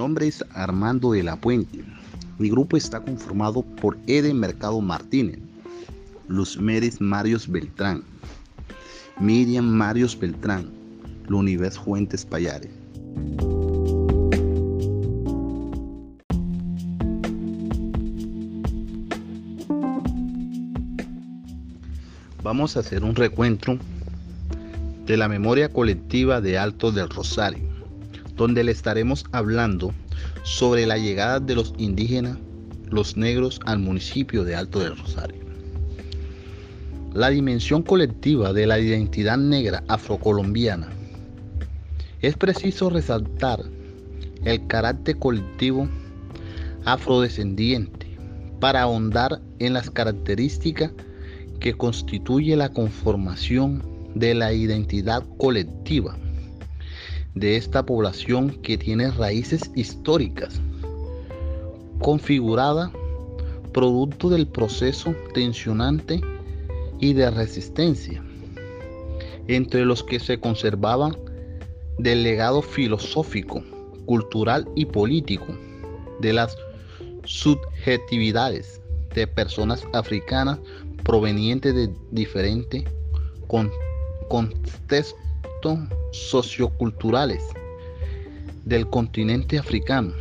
nombre es Armando de la Puente. Mi grupo está conformado por Eden Mercado Martínez, Luz Meres Marios Beltrán, Miriam Marios Beltrán, Lunives Fuentes Payares. Vamos a hacer un recuento de la memoria colectiva de Alto del Rosario, donde le estaremos hablando sobre la llegada de los indígenas, los negros, al municipio de Alto del Rosario. La dimensión colectiva de la identidad negra afrocolombiana. Es preciso resaltar el carácter colectivo afrodescendiente para ahondar en las características que constituye la conformación de la identidad colectiva de esta población que tiene raíces históricas, configurada producto del proceso tensionante y de resistencia, entre los que se conservaban del legado filosófico, cultural y político de las subjetividades de personas africanas provenientes de diferentes contextos socioculturales del continente africano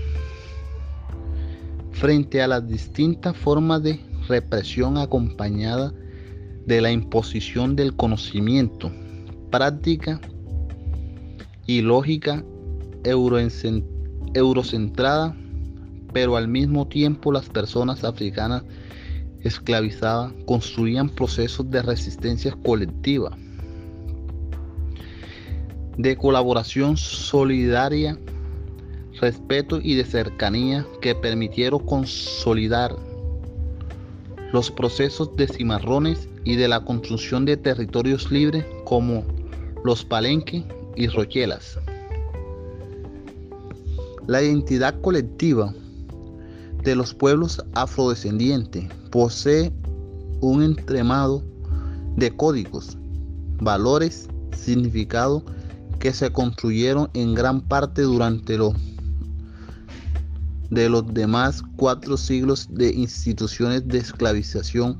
frente a las distintas formas de represión acompañada de la imposición del conocimiento, práctica y lógica eurocentrada, pero al mismo tiempo las personas africanas esclavizadas construían procesos de resistencia colectiva de colaboración solidaria, respeto y de cercanía que permitieron consolidar los procesos de cimarrones y de la construcción de territorios libres como los palenques y rochelas. La identidad colectiva de los pueblos afrodescendientes posee un entremado de códigos, valores, significado que se construyeron en gran parte durante los de los demás cuatro siglos de instituciones de esclavización,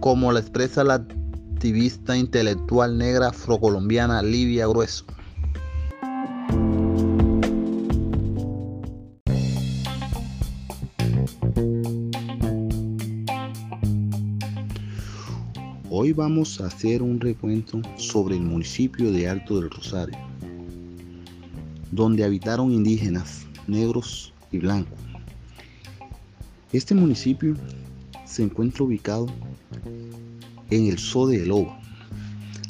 como la expresa la activista intelectual negra afrocolombiana Livia Grueso. Hoy vamos a hacer un recuento sobre el municipio de Alto del Rosario, donde habitaron indígenas, negros y blancos. Este municipio se encuentra ubicado en el Sode de Loba.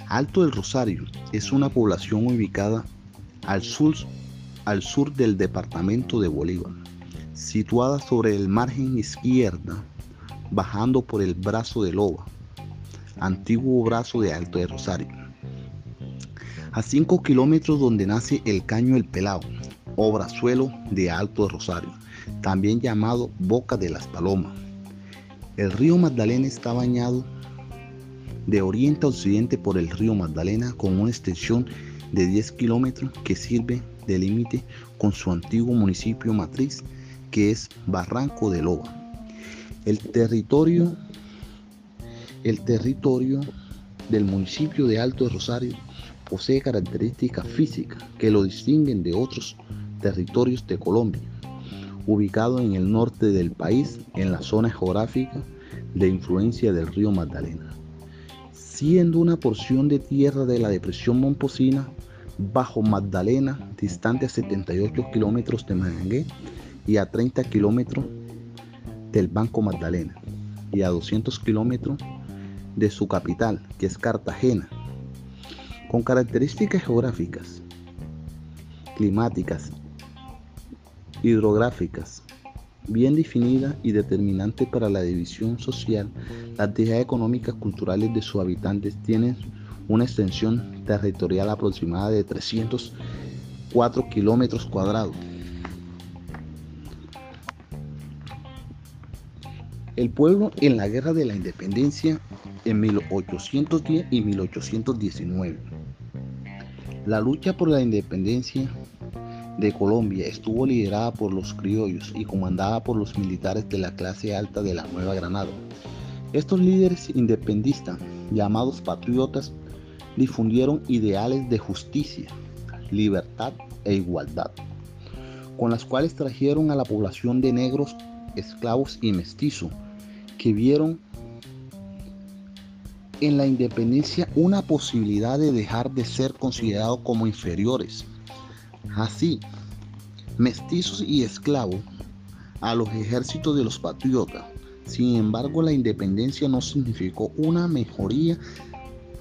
Alto del Rosario es una población ubicada al sur, al sur del departamento de Bolívar, situada sobre el margen izquierda, bajando por el brazo de Loba antiguo brazo de Alto de Rosario. A 5 kilómetros donde nace el Caño El Pelao, obrazuelo de Alto de Rosario, también llamado Boca de las Palomas. El río Magdalena está bañado de oriente a occidente por el río Magdalena con una extensión de 10 kilómetros que sirve de límite con su antiguo municipio matriz que es Barranco de Loba. El territorio el territorio del municipio de Alto de Rosario posee características físicas que lo distinguen de otros territorios de Colombia, ubicado en el norte del país, en la zona geográfica de influencia del río Magdalena, siendo una porción de tierra de la depresión Momposina bajo Magdalena, distante a 78 kilómetros de Mangué y a 30 kilómetros del Banco Magdalena y a 200 kilómetros de su capital, que es Cartagena, con características geográficas, climáticas, hidrográficas, bien definida y determinante para la división social, las actividades económicas culturales de sus habitantes tienen una extensión territorial aproximada de 304 kilómetros cuadrados. El pueblo en la Guerra de la Independencia en 1810 y 1819. La lucha por la independencia de Colombia estuvo liderada por los criollos y comandada por los militares de la clase alta de la Nueva Granada. Estos líderes independistas, llamados patriotas, difundieron ideales de justicia, libertad e igualdad, con las cuales trajeron a la población de negros, esclavos y mestizos, que vieron en la independencia una posibilidad de dejar de ser considerados como inferiores. Así, mestizos y esclavos a los ejércitos de los patriotas. Sin embargo, la independencia no significó una mejoría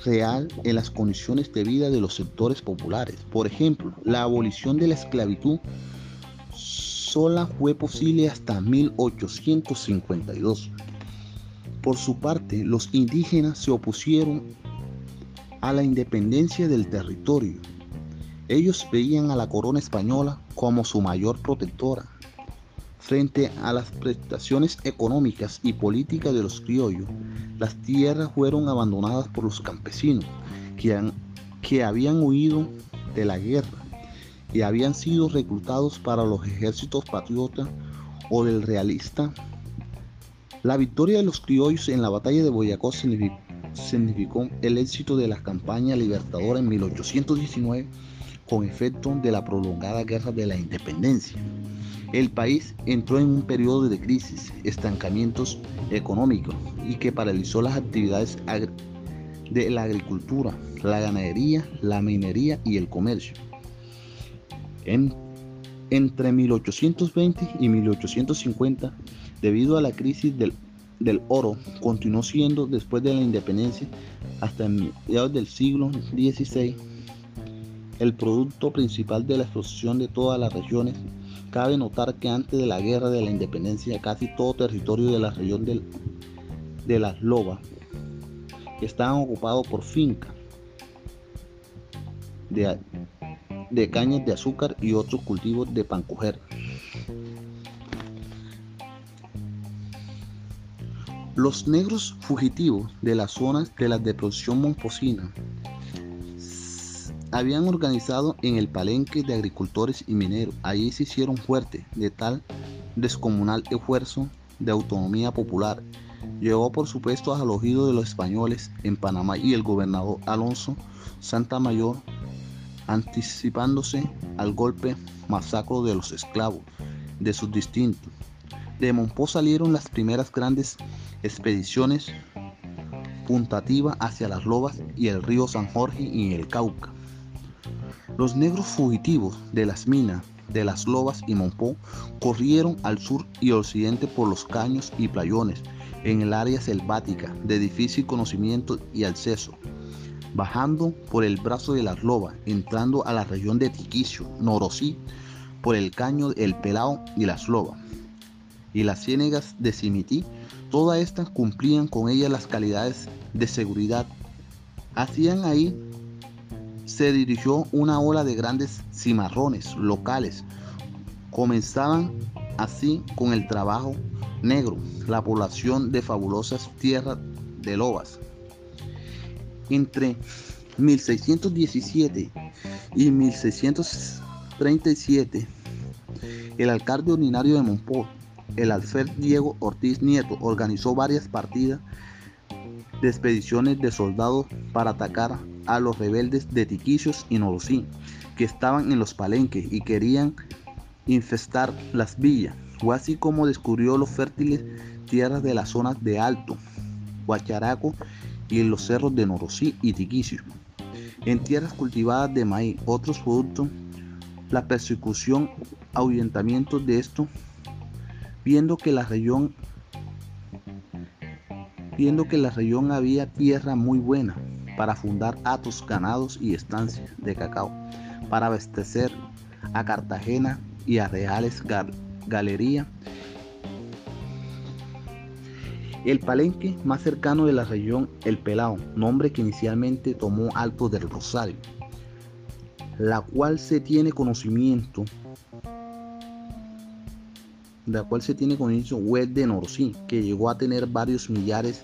real en las condiciones de vida de los sectores populares. Por ejemplo, la abolición de la esclavitud sola fue posible hasta 1852. Por su parte, los indígenas se opusieron a la independencia del territorio. Ellos veían a la corona española como su mayor protectora. Frente a las prestaciones económicas y políticas de los criollos, las tierras fueron abandonadas por los campesinos que, que habían huido de la guerra y habían sido reclutados para los ejércitos patriotas o del realista la victoria de los criollos en la batalla de Boyacó significó, el éxito de la campaña libertadora en 1819 con efecto de la prolongada guerra de la independencia. El país entró en un periodo de crisis, estancamientos económicos y que paralizó las actividades de la agricultura, la ganadería, la minería y el comercio. Entre 1820 y 1850 Debido a la crisis del, oro, continuó siendo después de la independencia hasta mediados del siglo XVI el producto principal de la exposición de todas las regiones. Cabe notar que antes de la guerra de la independencia casi todo territorio de la región de las Lobas estaba ocupado por fincas de, de cañas de azúcar y otros cultivos de pancoger. Los negros fugitivos de las zonas de la depresión momposina habían organizado en el palenque de agricultores y mineros. Allí se hicieron fuertes de tal descomunal esfuerzo de autonomía popular. Llegó por supuesto al oído de los españoles en Panamá y el gobernador Alonso Santa Mayor anticipándose al golpe masacro de los esclavos de sus distintos. De Monpó salieron las primeras grandes expediciones puntativas hacia las Lobas y el río San Jorge y el Cauca. Los negros fugitivos de las minas de las Lobas y Monpó corrieron al sur y occidente por los caños y playones en el área selvática de difícil conocimiento y acceso, bajando por el brazo de las Lobas, entrando a la región de Tiquicio, Norosí, por el caño El Pelao y las Lobas, y las ciénegas de Simití Todas estas cumplían con ellas las calidades de seguridad. Hacían ahí se dirigió una ola de grandes cimarrones locales. Comenzaban así con el trabajo negro, la población de fabulosas tierras de lobas. Entre 1617 y 1637, el alcalde ordinario de Monport el alfer Diego Ortiz Nieto organizó varias partidas de expediciones de soldados para atacar a los rebeldes de Tiquicios y Norosí, que estaban en los palenques y querían infestar las villas. Fue así como descubrió los fértiles tierras de las zonas de Alto, Huacharaco y en los cerros de Norosí y Tiquicios. En tierras cultivadas de maíz, otros productos, la persecución, ahuyentamiento de esto viendo que la región viendo que la región había tierra muy buena para fundar atos, ganados y estancias de cacao, para abastecer a Cartagena y a Reales Galería. El palenque más cercano de la región, El Pelao, nombre que inicialmente tomó Alto del Rosario, la cual se tiene conocimiento la cual se tiene conocimiento web de Norosí, que llegó a tener varios millares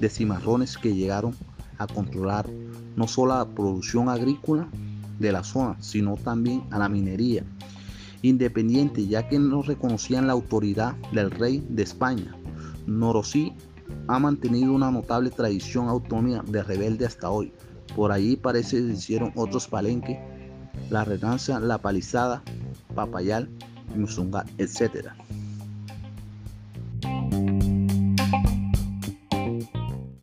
de cimarrones que llegaron a controlar no solo la producción agrícola de la zona, sino también a la minería. independiente ya que no reconocían la autoridad del rey de España. Norosí ha mantenido una notable tradición autónoma de rebelde hasta hoy. Por ahí parece que se hicieron otros palenques, la Renancia, la Palizada, Papayal, Musunga, etc.